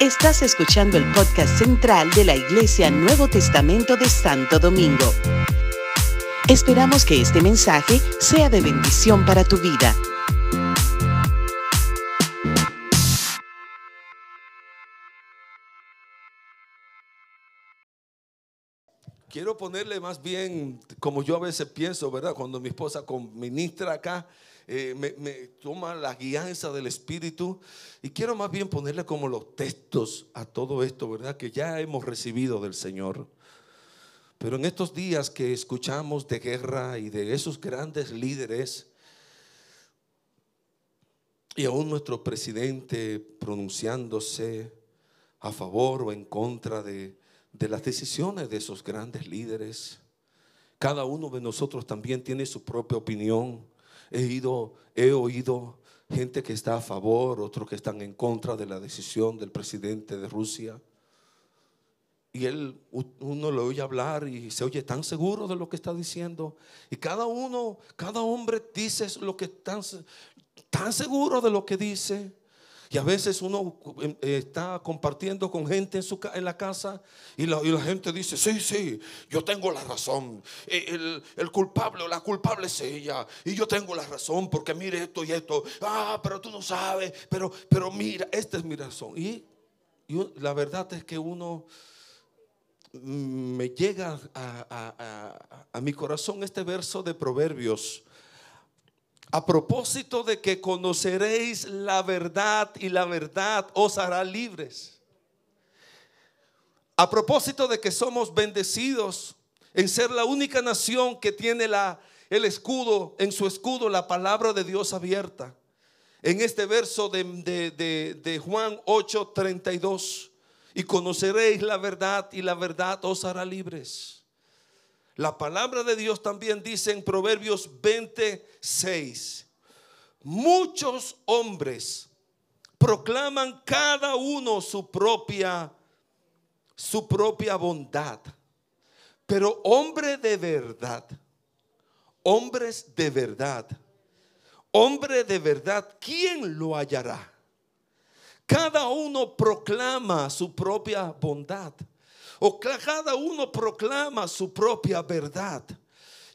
Estás escuchando el podcast central de la Iglesia Nuevo Testamento de Santo Domingo. Esperamos que este mensaje sea de bendición para tu vida. Quiero ponerle más bien, como yo a veces pienso, ¿verdad? Cuando mi esposa ministra acá, eh, me, toma la guianza del Espíritu y quiero más bien ponerle como los textos a todo esto, ¿verdad? Que ya hemos recibido del Señor. Pero en estos días que escuchamos de guerra y de esos grandes líderes, y aún nuestro presidente pronunciándose a favor o en contra de, de las decisiones de esos grandes líderes, cada uno de nosotros también tiene su propia opinión he, ido, he oído gente que está a favor, otros que están en contra de la decisión del presidente de Rusia. Y él, uno lo oye hablar y se oye tan seguro de lo que está diciendo. Y cada uno, cada hombre dice lo que tan, tan seguro de lo que dice. Y a veces uno em, eh, está compartiendo con gente en, su, en la casa y la, gente dice, sí, sí, yo tengo la razón. E, el, el, culpable o la culpable es ella. Y yo tengo la razón porque mire esto y esto. Ah, pero tú no sabes. Pero, pero mira, esta es mi razón. Y, la verdad es que uno mm, me llega a, a mi corazón este verso de Proverbios a propósito de que conoceréis la verdad y la verdad os hará libres. A propósito de que somos bendecidos en ser la única nación que tiene la, el escudo, en su escudo la palabra de Dios abierta. En este verso de, de, de Juan 8, 32, y conoceréis la verdad y la verdad os hará libres. La palabra de Dios también dice en Proverbios 26, muchos hombres proclaman cada uno su propia su propia bondad. Pero hombre de verdad, hombres de verdad, hombre de verdad, ¿quién lo hallará? Cada uno proclama su propia bondad o cada uno proclama su propia verdad.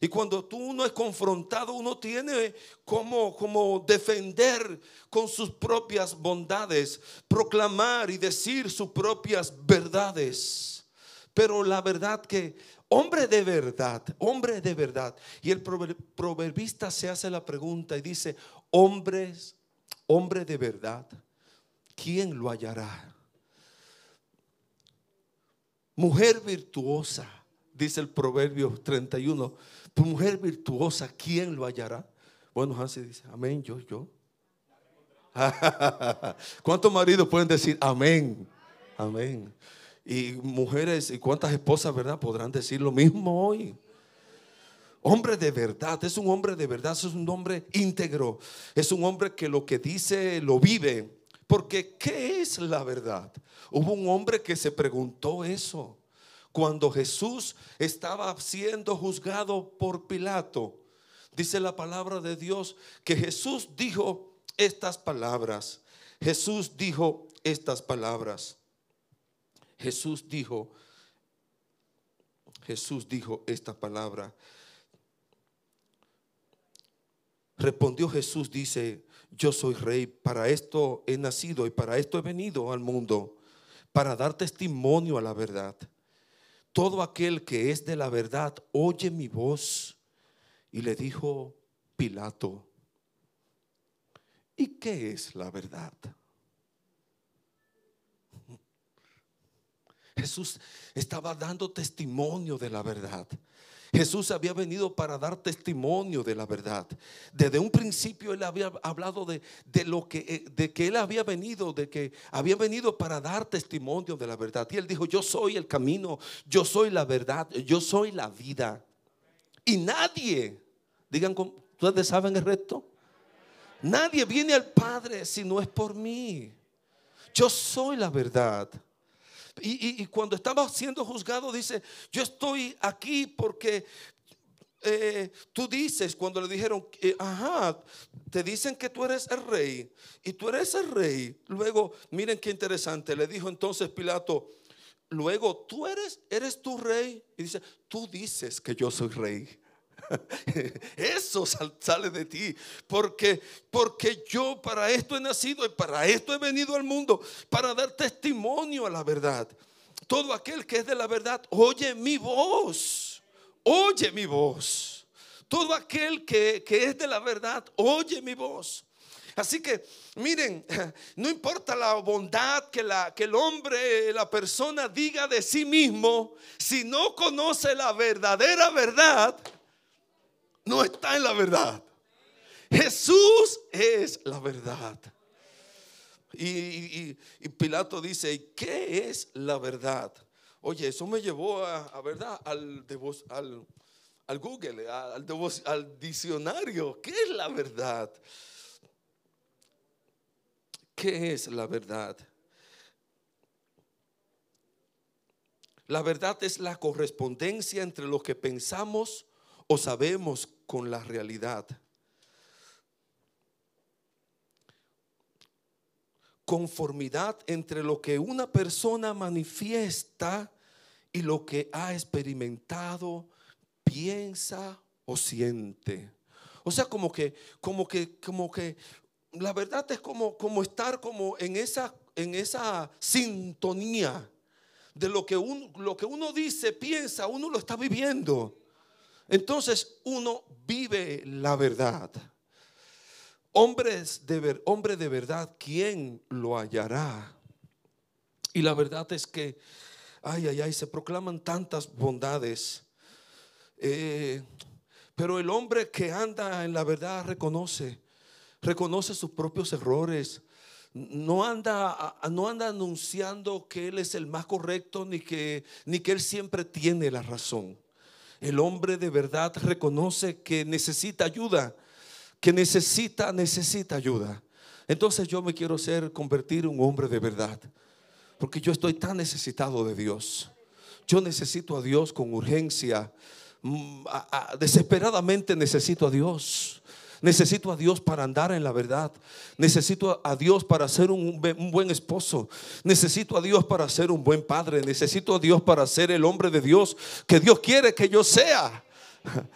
Y cuando tú uno es confrontado, uno tiene como, como defender con sus propias bondades, proclamar y decir sus propias verdades. Pero la verdad que, hombre de verdad, hombre de verdad. Y el proverbista se hace la pregunta y dice, hombres, hombre de verdad, ¿quién lo hallará? Mujer virtuosa, dice el Proverbio 31. Mujer virtuosa, ¿quién lo hallará? Bueno, Hansi dice, amén, yo, yo. ¿Cuántos maridos pueden decir amén? Amén. Y mujeres, y cuántas esposas, ¿verdad? Podrán decir lo mismo hoy. Hombre de verdad, es un hombre de verdad, es un hombre íntegro, es un hombre que lo que dice lo vive. Porque ¿qué es la verdad? Hubo un hombre que se preguntó eso cuando Jesús estaba siendo juzgado por Pilato. Dice la palabra de Dios que Jesús dijo estas palabras. Jesús dijo estas palabras. Jesús dijo, Jesús dijo esta palabra. Respondió Jesús, dice, yo soy rey, para esto he nacido y para esto he venido al mundo, para dar testimonio a la verdad. Todo aquel que es de la verdad oye mi voz. Y le dijo Pilato, ¿y qué es la verdad? Jesús estaba dando testimonio de la verdad. Jesús había venido para dar testimonio de la verdad. Desde un principio él había hablado de, lo que, eh, de que él había venido, de que había venido para dar testimonio de la verdad. Y él dijo, yo soy el camino, yo soy la verdad, yo soy la vida. Y nadie, digan, ¿ustedes saben el resto? Nadie viene al Padre si no es por mí. Yo soy la verdad. Y, cuando estaba siendo juzgado dice, yo estoy aquí porque eh, tú dices cuando le dijeron, eh, ajá, te dicen que tú eres el rey y tú eres el rey. Luego, miren qué interesante, le dijo entonces Pilato, luego tú eres, eres tu rey. Y dice, tú dices que yo soy rey. Eso sale de ti, porque porque yo para esto he nacido y para esto he venido al mundo, para dar testimonio a la verdad. Todo aquel que es de la verdad, oye mi voz, oye mi voz. Todo aquel que, es de la verdad, oye mi voz. Así que, miren, no importa la bondad que, la, que el hombre, la persona diga de sí mismo, si no conoce la verdadera verdad, no está en la verdad. Jesús es la verdad. Y, Pilato dice, ¿qué es la verdad? Oye, eso me llevó a, verdad al, al, al Google, al, al diccionario. ¿Qué es la verdad? ¿Qué es la verdad? La verdad es la correspondencia entre lo que pensamos o sabemos con la realidad. Conformidad entre lo que una persona manifiesta y lo que ha experimentado, piensa o siente. O sea, como que, como que, como que, la verdad es como, como estar como en esa, en esa sintonía de lo que, uno, lo que uno dice, piensa, uno lo está viviendo. Entonces uno vive la verdad. Hombres de hombre de verdad, ¿quién lo hallará? Y la verdad es que, ay, ay, ay, se proclaman tantas bondades. Eh, pero el hombre que anda en la verdad reconoce, reconoce sus propios errores. No anda, no anda anunciando que él es el más correcto ni que, ni que él siempre tiene la razón. El hombre de verdad reconoce que necesita ayuda, que necesita, necesita ayuda. Entonces yo me quiero ser, convertir en un hombre de verdad, porque yo estoy tan necesitado de Dios. Yo necesito a Dios con urgencia, mm, desesperadamente necesito a Dios. Necesito a Dios para andar en la verdad. Necesito a Dios para ser un, buen esposo. Necesito a Dios para ser un buen padre. Necesito a Dios para ser el hombre de Dios que Dios quiere que yo sea.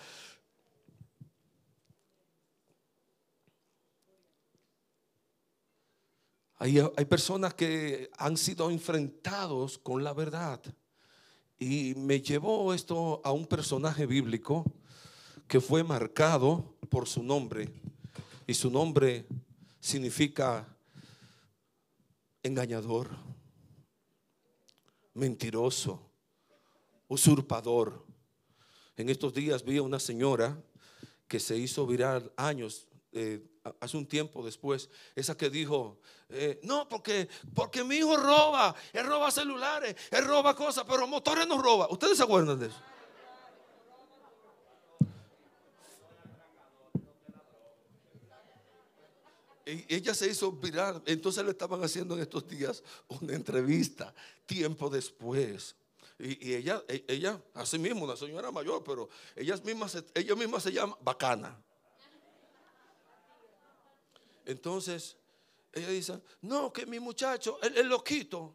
Hay, hay, personas que han sido enfrentados con la verdad. Y me llevó esto a un personaje bíblico que fue marcado por su nombre. Y su nombre significa engañador, mentiroso, usurpador. En estos días vi a una señora que se hizo viral años, eh, hace un tiempo después, esa que dijo, eh, no, porque, porque mi hijo roba, él roba celulares, él roba cosas, pero motores no roba. ¿Ustedes se acuerdan de eso? Ella se hizo viral. Entonces le estaban haciendo en estos días una entrevista, tiempo después. Y, ella, e, ella, así mismo, una señora mayor, pero ella misma, ella misma se llama Bacana. Entonces, ella dice, no, que mi muchacho, el, loquito.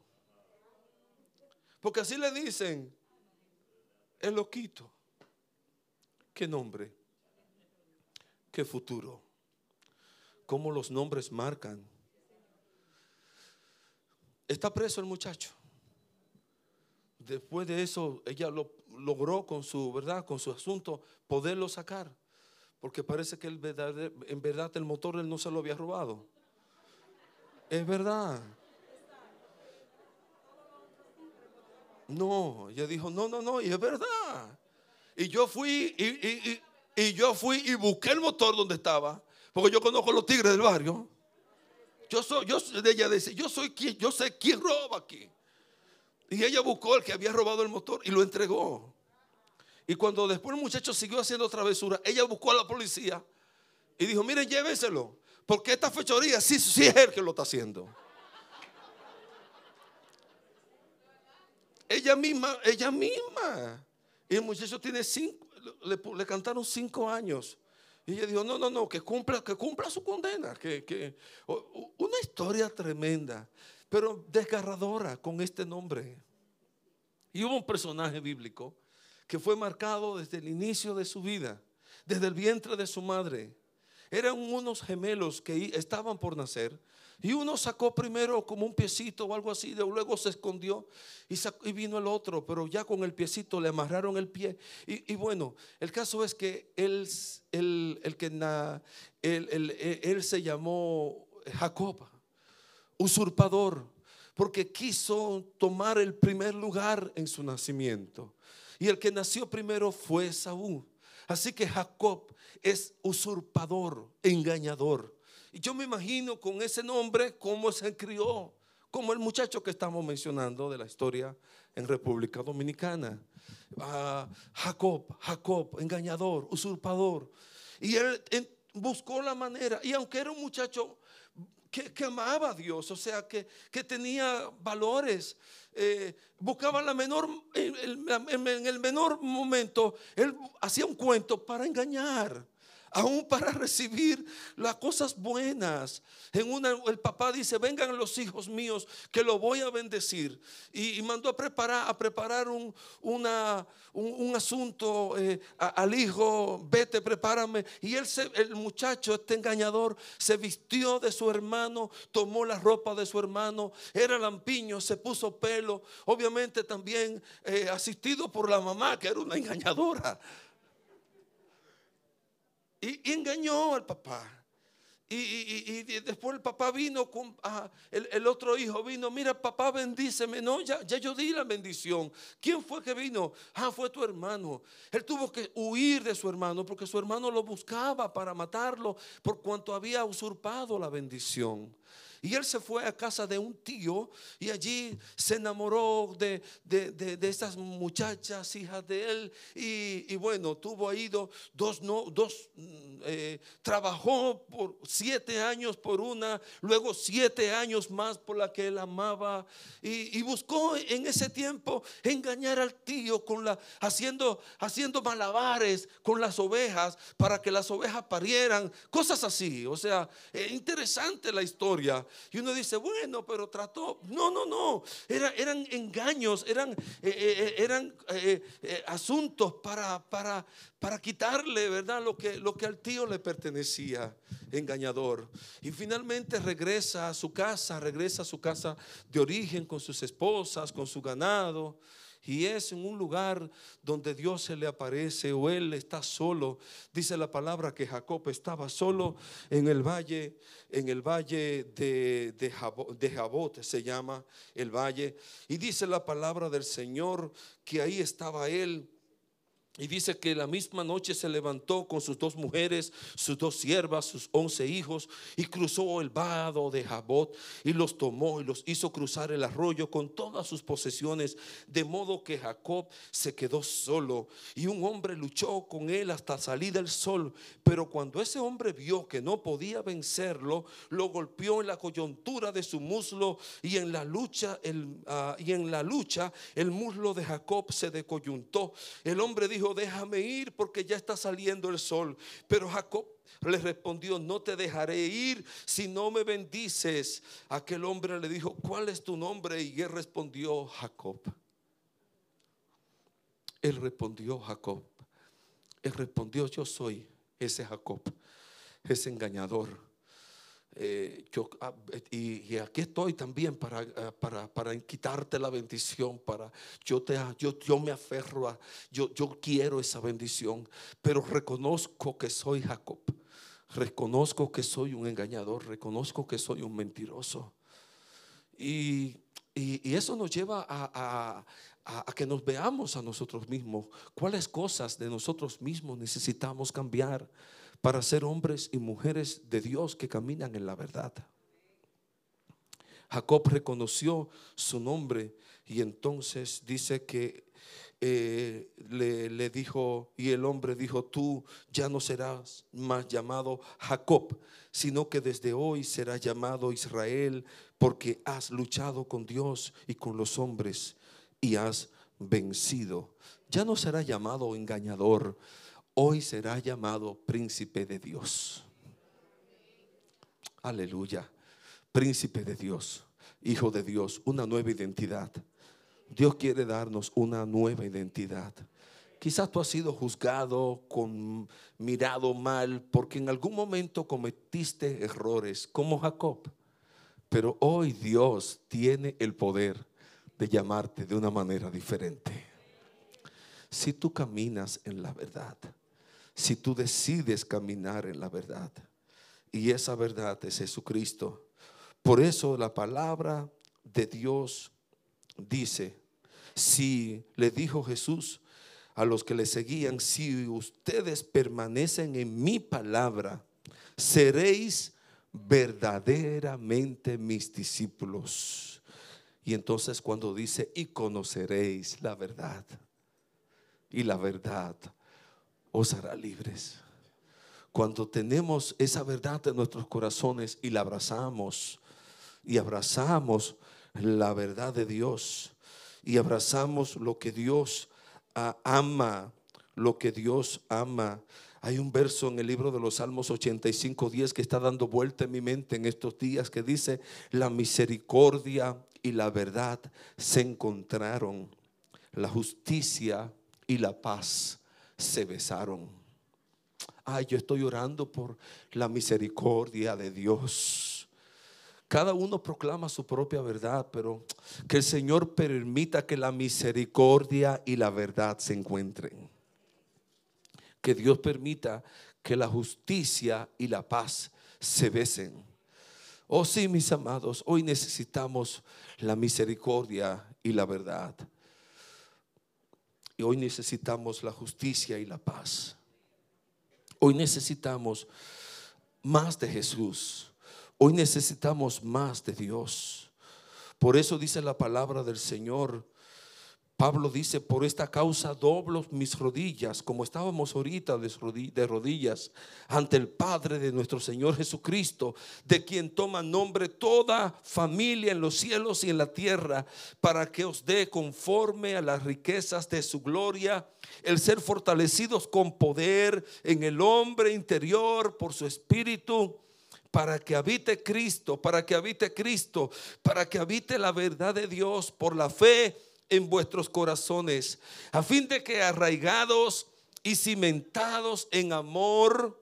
Porque así le dicen, el loquito. ¿Qué nombre? ¿Qué futuro? Cómo los nombres marcan. Está preso el muchacho. Después de eso, ella lo logró con su verdad, con su asunto, poderlo sacar. Porque parece que en verdad el motor él no se lo había robado. Es verdad. No, ella dijo, no, no, no, y es verdad. Y yo fui y, y yo fui y busqué el motor donde estaba porque yo conozco los tigres del barrio. Yo soy, ella dice, yo soy quien, yo sé quién roba aquí. Y ella buscó el que había robado el motor y lo entregó. Y cuando después el muchacho siguió haciendo travesura, ella buscó a la policía y dijo, miren, lléveselo. Porque esta fechoría sí, sí es él que lo está haciendo. Ella misma, ella misma. Y el muchacho tiene cinco, le cantaron cinco años. Y ella dijo, no, no, no, que cumpla, que cumpla su condena. Que, que, una historia tremenda, pero desgarradora con este nombre. Y hubo un personaje bíblico que fue marcado desde el inicio de su vida, desde el vientre de su madre. Eran unos gemelos que estaban por nacer y uno sacó primero como un piecito o algo así, luego se escondió y, vino el otro, pero ya con el piecito le amarraron el pie. Y, bueno, el caso es que él, que él, se llamó Jacob, usurpador, porque quiso tomar el primer lugar en su nacimiento. Y el que nació primero fue Saúl. Así que Jacob es usurpador, engañador. Y yo me imagino con ese nombre cómo se crió, como el muchacho que estamos mencionando de la historia en República Dominicana. Ah, Jacob, Jacob, engañador, usurpador. Y él buscó la manera, y aunque era un muchacho que, amaba a Dios, o sea, que, que tenía valores, eh, buscaba la menor, en el menor momento, él hacía un cuento para engañar aún para recibir las cosas buenas. El papá dice, vengan los hijos míos, que lo voy a bendecir. Y, mandó a preparar, a preparar un, una, un, asunto eh, al hijo, vete, prepárame. Y él el muchacho, este engañador, se vistió de su hermano, tomó la ropa de su hermano, era lampiño, se puso pelo, obviamente también eh, asistido por la mamá, que era una engañadora. Y, engañó al papá. Y, después el papá vino con ah, el, otro hijo vino, mira papá bendíceme, no, ya, ya yo di la bendición. ¿Quién fue que vino? Ah, fue tu hermano. Él tuvo que huir de su hermano porque su hermano lo buscaba para matarlo por cuanto había usurpado la bendición. Y él se fue a casa de un tío y allí se enamoró de, de, estas muchachas, hijas de él. Y, bueno, tuvo ahí dos, no, dos mm, eh, trabajó por siete años por una, luego siete años más por la que él amaba. Y, buscó en ese tiempo engañar al tío con la, haciendo, haciendo malabares con las ovejas para que las ovejas parieran, cosas así. O sea, eh, interesante la historia. Y uno dice, bueno, pero trató. No, no, no. eran engaños, eran, eh, eh, eh, eran asuntos para, para, para quitarle, ¿verdad? Lo que, lo que al tío le pertenecía, engañador. Y finalmente regresa a su casa, regresa a su casa de origen con sus esposas, con su ganado. Y es en un lugar donde Dios se le aparece o él está solo. Dice la palabra que Jacob estaba solo en el valle, en el valle de, de, Jabot, se llama el valle. Y dice la palabra del Señor que ahí estaba él y dice que la misma noche se levantó con sus dos mujeres, sus dos siervas, sus once hijos, y cruzó el vado de Jabot, y los tomó y los hizo cruzar el arroyo con todas sus posesiones, de modo que Jacob se quedó solo. Y un hombre luchó con él hasta salir del sol, pero cuando ese hombre vio que no podía vencerlo, lo golpeó en la coyuntura de su muslo, y en la lucha, el, ah, y en la lucha el muslo de Jacob se decoyuntó. El hombre dijo, déjame ir porque ya está saliendo el sol. Pero Jacob le respondió, no te dejaré ir si no me bendices. Aquel hombre le dijo, ¿cuál es tu nombre? Y él respondió, Jacob. Él respondió, Jacob. Él respondió, yo soy ese Jacob, ese engañador eh, yo, ah, y, aquí estoy también para, ah, para, para, quitarte la bendición, para yo te yo, yo me aferro a, yo, yo quiero esa bendición, pero reconozco que soy Jacob, reconozco que soy un engañador, reconozco que soy un mentiroso. Y, y, eso nos lleva a, a, a, que nos veamos a nosotros mismos, cuáles cosas de nosotros mismos necesitamos cambiar para ser hombres y mujeres de Dios que caminan en la verdad. Jacob reconoció su nombre y entonces dice que eh, le, le, dijo, y el hombre dijo, tú ya no serás más llamado Jacob, sino que desde hoy serás llamado Israel, porque has luchado con Dios y con los hombres y has vencido. Ya no será llamado engañador, hoy será llamado príncipe de Dios. Aleluya, príncipe de Dios, hijo de Dios, una nueva identidad. Dios quiere darnos una nueva identidad. Quizás tú has sido juzgado, con mirado mal, porque en algún momento cometiste errores, como Jacob. Pero hoy Dios tiene el poder de llamarte de una manera diferente. Si tú caminas en la verdad, si tú decides caminar en la verdad, y esa verdad es Jesucristo. Por eso la palabra de Dios dice, si le dijo Jesús a los que le seguían, si ustedes permanecen en mi palabra, seréis verdaderamente mis discípulos. Y entonces cuando dice, y conoceréis la verdad, y la verdad os hará libres. Cuando tenemos esa verdad en nuestros corazones y la abrazamos, y abrazamos la verdad de Dios, y abrazamos lo que Dios ah, ama, lo que Dios ama. Hay un verso en el libro de los Salmos 85, 10 que está dando vuelta en mi mente en estos días que dice, la misericordia y la verdad se encontraron, la justicia y la paz se besaron. Ay, yo estoy orando por la misericordia de Dios. Cada uno proclama su propia verdad, pero que el Señor permita que la misericordia y la verdad se encuentren. Que Dios permita que la justicia y la paz se besen. Oh sí, mis amados, hoy necesitamos la misericordia y la verdad. Y hoy necesitamos la justicia y la paz. Hoy necesitamos más de Jesús. Hoy necesitamos más de Dios. Por eso dice la palabra del Señor Pablo dice, por esta causa doblo mis rodillas, como estábamos ahorita de rodillas, ante el Padre de nuestro Señor Jesucristo, de quien toma nombre toda familia en los cielos y en la tierra, para que os dé conforme a las riquezas de su gloria, el ser fortalecidos con poder en el hombre interior por su espíritu para que habite Cristo, para que habite Cristo, para que habite la verdad de Dios por la fe en vuestros corazones, a fin de que arraigados y cimentados en amor,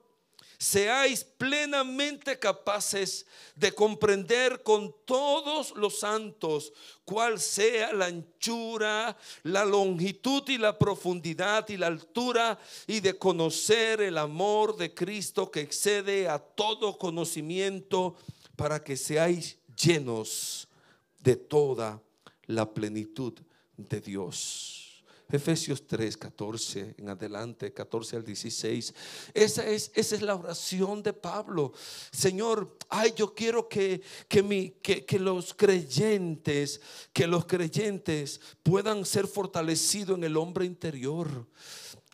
seáis plenamente capaces de comprender con todos los santos cuál sea la anchura, la longitud y la profundidad y la altura y de conocer el amor de Cristo que excede a todo conocimiento para que seáis llenos de toda la plenitud de Dios. Efesios 3, 14 en adelante, 14 al 16. Esa es, esa es la oración de Pablo. Señor, ay, yo quiero que, que, mi, que, que los creyentes, que los creyentes puedan ser fortalecidos en el hombre interior.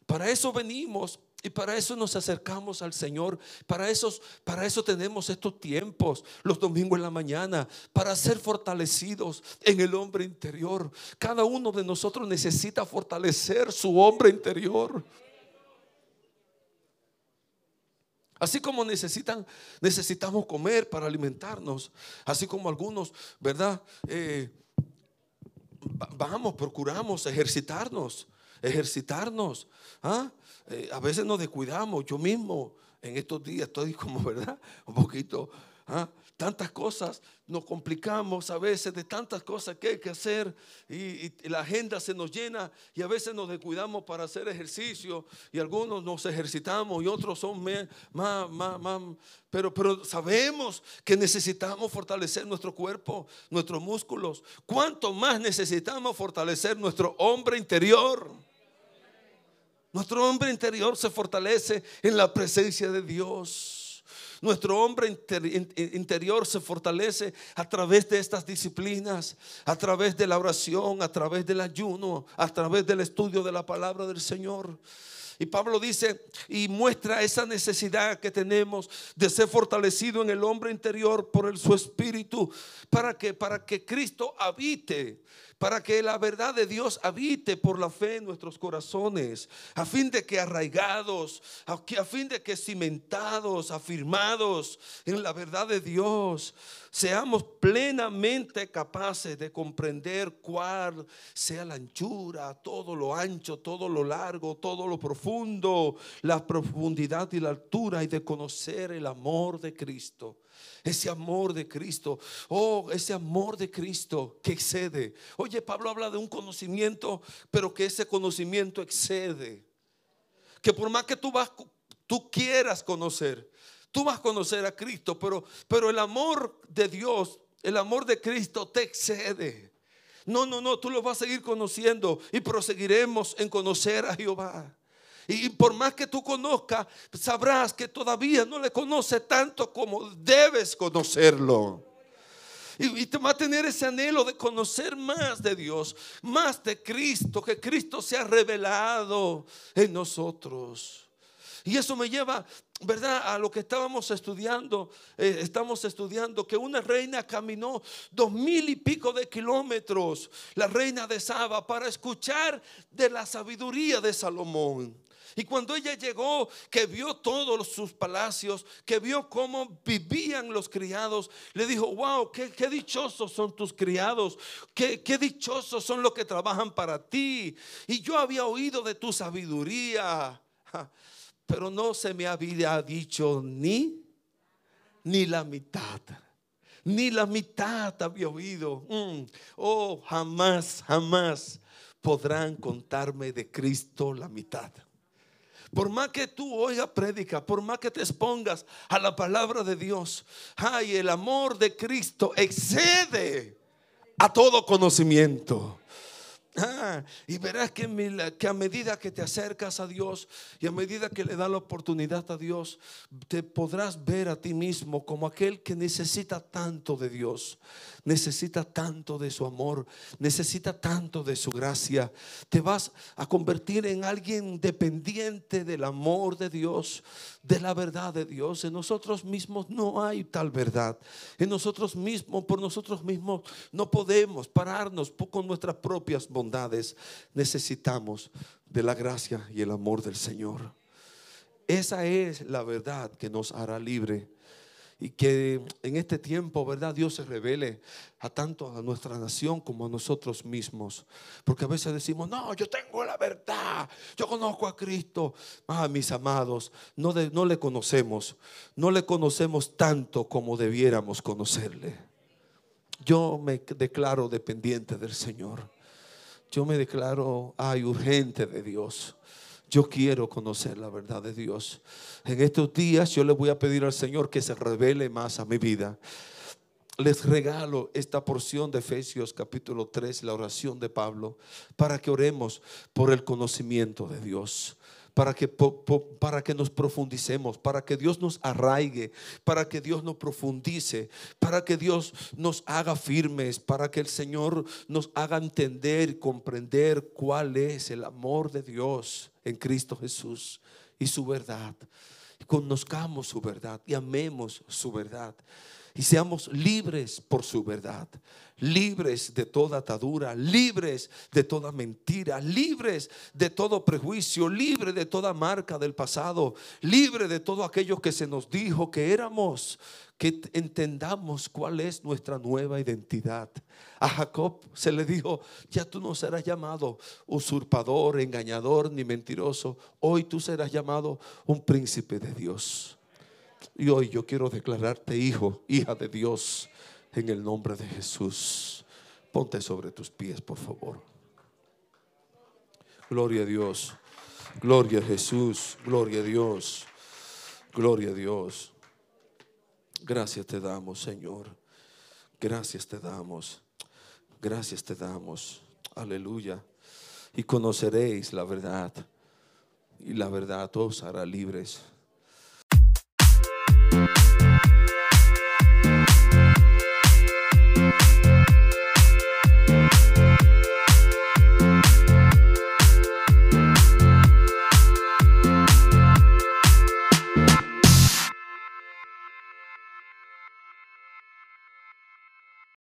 Para eso venimos y para eso nos acercamos al Señor. Para eso, para eso tenemos estos tiempos, los domingos en la mañana, para ser fortalecidos en el hombre interior. Cada uno de nosotros necesita fortalecer su hombre interior. Así como necesitan, necesitamos comer para alimentarnos, así como algunos, ¿verdad? Eh, vamos, procuramos ejercitarnos, ejercitarnos. ¿ah? Eh, a veces nos descuidamos. Yo mismo en estos días estoy como, ¿verdad? Un poquito, ¿ah? tantas cosas, nos complicamos a veces de tantas cosas que hay que hacer y, la agenda se nos llena y a veces nos descuidamos para hacer ejercicio y algunos nos ejercitamos y otros son más, más, más, pero, pero sabemos que necesitamos fortalecer nuestro cuerpo, nuestros músculos. ¿Cuánto más necesitamos fortalecer nuestro hombre interior? Nuestro hombre interior se fortalece en la presencia de Dios. Nuestro hombre interior se fortalece a través de estas disciplinas, a través de la oración, a través del ayuno, a través del estudio de la palabra del Señor. Y Pablo dice y muestra esa necesidad que tenemos de ser fortalecido en el hombre interior por el, su espíritu para que para que Cristo habite para que la verdad de Dios habite por la fe en nuestros corazones, a fin de que arraigados, a, fin de que cimentados, afirmados en la verdad de Dios, seamos plenamente capaces de comprender cuál sea la anchura, todo lo ancho, todo lo largo, todo lo profundo, la profundidad y la altura y de conocer el amor de Cristo ese amor de Cristo. Oh, ese amor de Cristo que excede. Oye, Pablo habla de un conocimiento, pero que ese conocimiento excede. Que por más que tú vas, tú quieras conocer, tú vas a conocer a Cristo, pero, pero el amor de Dios, el amor de Cristo te excede. No, no, no, tú lo vas a seguir conociendo y proseguiremos en conocer a Jehová. Y por más que tú conozcas, sabrás que todavía no le conoce tanto como debes conocerlo. Y, te va a tener ese anhelo de conocer más de Dios, más de Cristo, que Cristo se ha revelado en nosotros. Y eso me lleva, ¿verdad? A lo que estábamos estudiando. Eh, estamos estudiando que una reina caminó dos mil y pico de kilómetros, la reina de Saba, para escuchar de la sabiduría de Salomón. Y cuando ella llegó, que vio todos sus palacios, que vio cómo vivían los criados, le dijo, wow, qué, dichosos son tus criados, qué, qué dichosos son los que trabajan para ti. Y yo había oído de tu sabiduría, pero no se me había dicho ni, ni la mitad ni la mitad había oído. Mm. Oh, jamás, jamás podrán contarme de Cristo la mitad. Por más que tú oigas prédica, por más que te expongas a la palabra de Dios, ay, el amor de Cristo excede a todo conocimiento. Ah, y verás que, a medida que te acercas a Dios y a medida que le das la oportunidad a Dios, te podrás ver a ti mismo como aquel que necesita tanto de Dios necesita tanto de su amor, necesita tanto de su gracia. Te vas a convertir en alguien dependiente del amor de Dios, de la verdad de Dios. En nosotros mismos no hay tal verdad. En nosotros mismos, por nosotros mismos, no podemos pararnos con nuestras propias Necesitamos de la gracia y el amor del Señor. Esa es la verdad que nos hará libre y que en este tiempo, ¿verdad? Dios se revele a tanto a nuestra nación como a nosotros mismos. Porque a veces decimos, no, yo tengo la verdad, yo conozco a Cristo. Ah, mis amados, no, no le conocemos, no le conocemos tanto como debiéramos conocerle. Yo me declaro dependiente del Señor. Yo me declaro, ay, urgente de Dios. Yo quiero conocer la verdad de Dios. En estos días yo le voy a pedir al Señor que se revele más a mi vida. Les regalo esta porción de Efesios capítulo 3, la oración de Pablo, para que oremos por el conocimiento de Dios para que, para que nos profundicemos, para que Dios nos arraigue, para que Dios nos profundice, para que Dios nos haga firmes, para que el Señor nos haga entender y comprender cuál es el amor de Dios en Cristo Jesús y su verdad. conozcamos su verdad y amemos su verdad y seamos libres por su verdad, libres de toda atadura, libres de toda mentira, libres de todo prejuicio, libres de toda marca del pasado, libres de todo aquello que se nos dijo que éramos, que entendamos cuál es nuestra nueva identidad. A Jacob se le dijo, ya tú no serás llamado usurpador, engañador ni mentiroso, hoy tú serás llamado un príncipe de Dios. Y hoy yo quiero declararte hijo, hija de Dios, en el nombre de Jesús. Ponte sobre tus pies, por favor. Gloria a Dios. Gloria a Jesús. Gloria a Dios. Gloria a Dios. Gracias te damos, Señor. Gracias te damos. Gracias te damos. Aleluya. Y conoceréis la verdad. Y la verdad os hará libres